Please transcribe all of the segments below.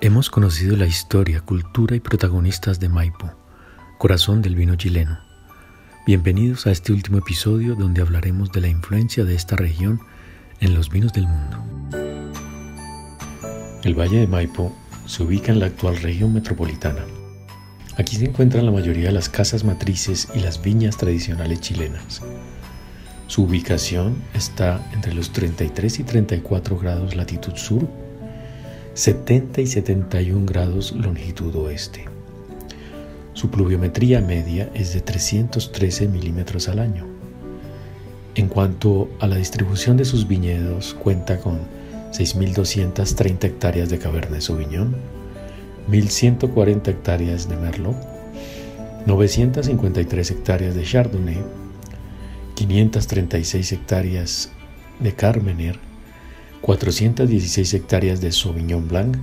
Hemos conocido la historia, cultura y protagonistas de Maipo, corazón del vino chileno. Bienvenidos a este último episodio donde hablaremos de la influencia de esta región en los vinos del mundo. El Valle de Maipo se ubica en la actual región metropolitana. Aquí se encuentran la mayoría de las casas matrices y las viñas tradicionales chilenas. Su ubicación está entre los 33 y 34 grados latitud sur, 70 y 71 grados longitud oeste. Su pluviometría media es de 313 milímetros al año. En cuanto a la distribución de sus viñedos, cuenta con 6.230 hectáreas de Cabernet Sauvignon, 1.140 hectáreas de Merlot, 953 hectáreas de Chardonnay, 536 hectáreas de Carmener, 416 hectáreas de Sauvignon Blanc,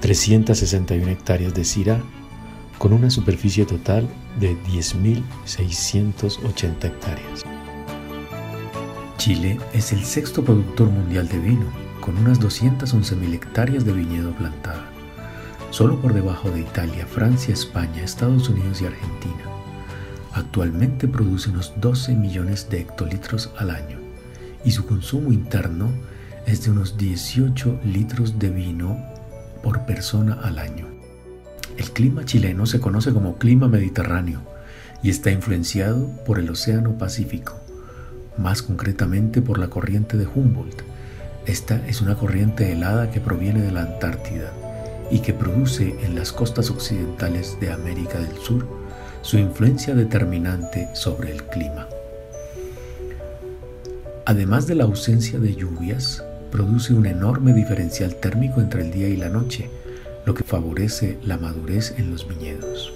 361 hectáreas de Syrah, con una superficie total de 10.680 hectáreas. Chile es el sexto productor mundial de vino, con unas 211.000 hectáreas de viñedo plantada, solo por debajo de Italia, Francia, España, Estados Unidos y Argentina. Actualmente produce unos 12 millones de hectolitros al año y su consumo interno es de unos 18 litros de vino por persona al año. El clima chileno se conoce como clima mediterráneo y está influenciado por el Océano Pacífico, más concretamente por la corriente de Humboldt. Esta es una corriente helada que proviene de la Antártida y que produce en las costas occidentales de América del Sur su influencia determinante sobre el clima. Además de la ausencia de lluvias, produce un enorme diferencial térmico entre el día y la noche, lo que favorece la madurez en los viñedos.